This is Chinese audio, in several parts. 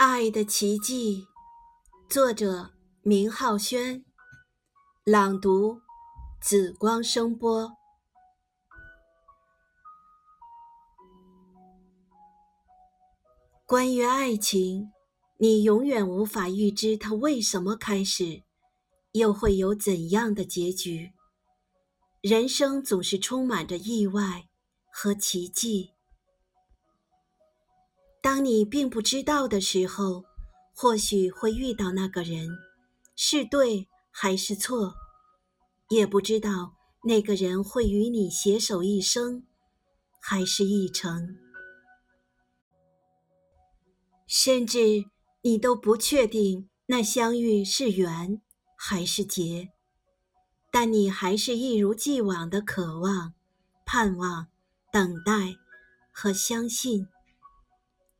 爱的奇迹，作者明浩轩，朗读紫光声波。关于爱情，你永远无法预知它为什么开始，又会有怎样的结局。人生总是充满着意外和奇迹。当你并不知道的时候，或许会遇到那个人，是对还是错，也不知道那个人会与你携手一生，还是一程，甚至你都不确定那相遇是缘还是劫，但你还是一如既往的渴望、盼望、等待和相信。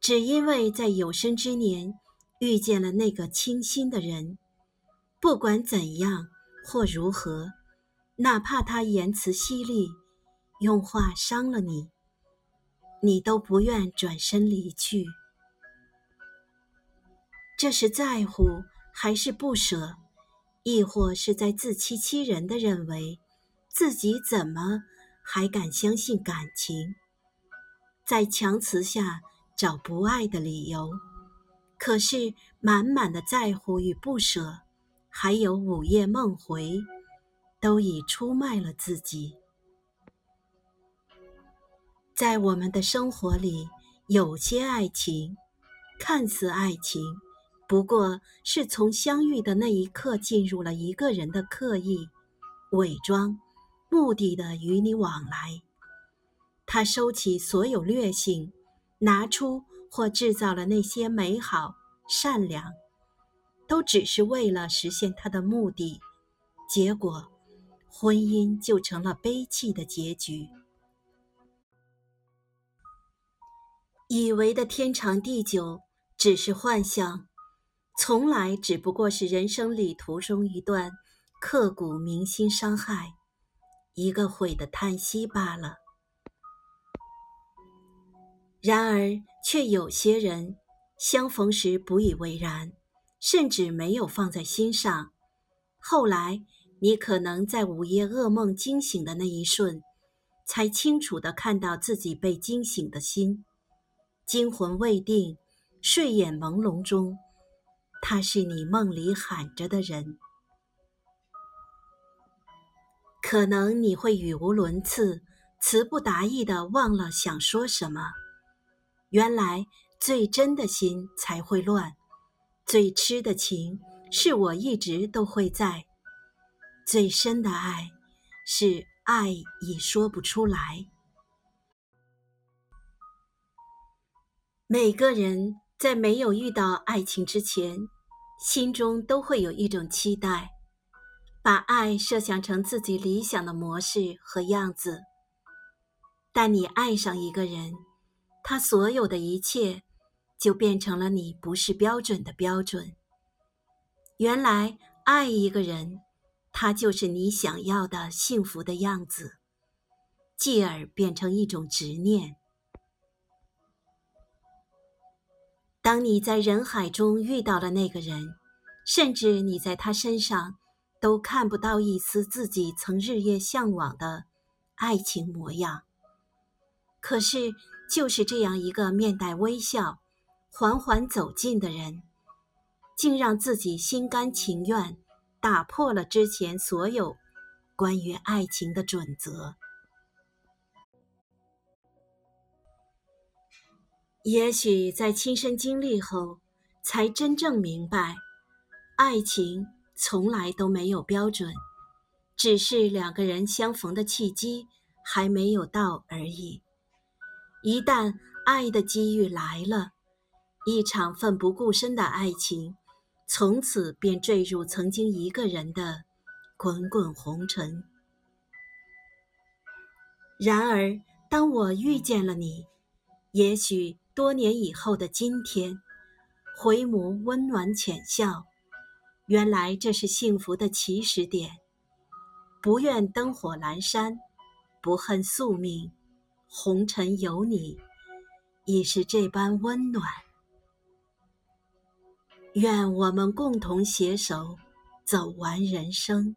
只因为在有生之年遇见了那个倾心的人，不管怎样或如何，哪怕他言辞犀利，用话伤了你，你都不愿转身离去。这是在乎还是不舍，亦或是在自欺欺人的认为自己怎么还敢相信感情，在强词下。找不爱的理由，可是满满的在乎与不舍，还有午夜梦回，都已出卖了自己。在我们的生活里，有些爱情看似爱情，不过是从相遇的那一刻进入了一个人的刻意伪装、目的的与你往来。他收起所有劣性。拿出或制造了那些美好、善良，都只是为了实现他的目的，结果，婚姻就成了悲泣的结局。以为的天长地久只是幻想，从来只不过是人生旅途中一段刻骨铭心伤害，一个悔的叹息罢了。然而，却有些人相逢时不以为然，甚至没有放在心上。后来，你可能在午夜噩梦惊醒的那一瞬，才清楚地看到自己被惊醒的心。惊魂未定、睡眼朦胧中，他是你梦里喊着的人。可能你会语无伦次、词不达意地忘了想说什么。原来最真的心才会乱，最痴的情是我一直都会在，最深的爱是爱已说不出来。每个人在没有遇到爱情之前，心中都会有一种期待，把爱设想成自己理想的模式和样子。但你爱上一个人。他所有的一切，就变成了你不是标准的标准。原来爱一个人，他就是你想要的幸福的样子，继而变成一种执念。当你在人海中遇到了那个人，甚至你在他身上都看不到一丝自己曾日夜向往的爱情模样，可是。就是这样一个面带微笑、缓缓走近的人，竟让自己心甘情愿打破了之前所有关于爱情的准则。也许在亲身经历后，才真正明白，爱情从来都没有标准，只是两个人相逢的契机还没有到而已。一旦爱的机遇来了，一场奋不顾身的爱情，从此便坠入曾经一个人的滚滚红尘。然而，当我遇见了你，也许多年以后的今天，回眸温暖浅笑，原来这是幸福的起始点。不愿灯火阑珊，不恨宿命。红尘有你，已是这般温暖。愿我们共同携手走完人生。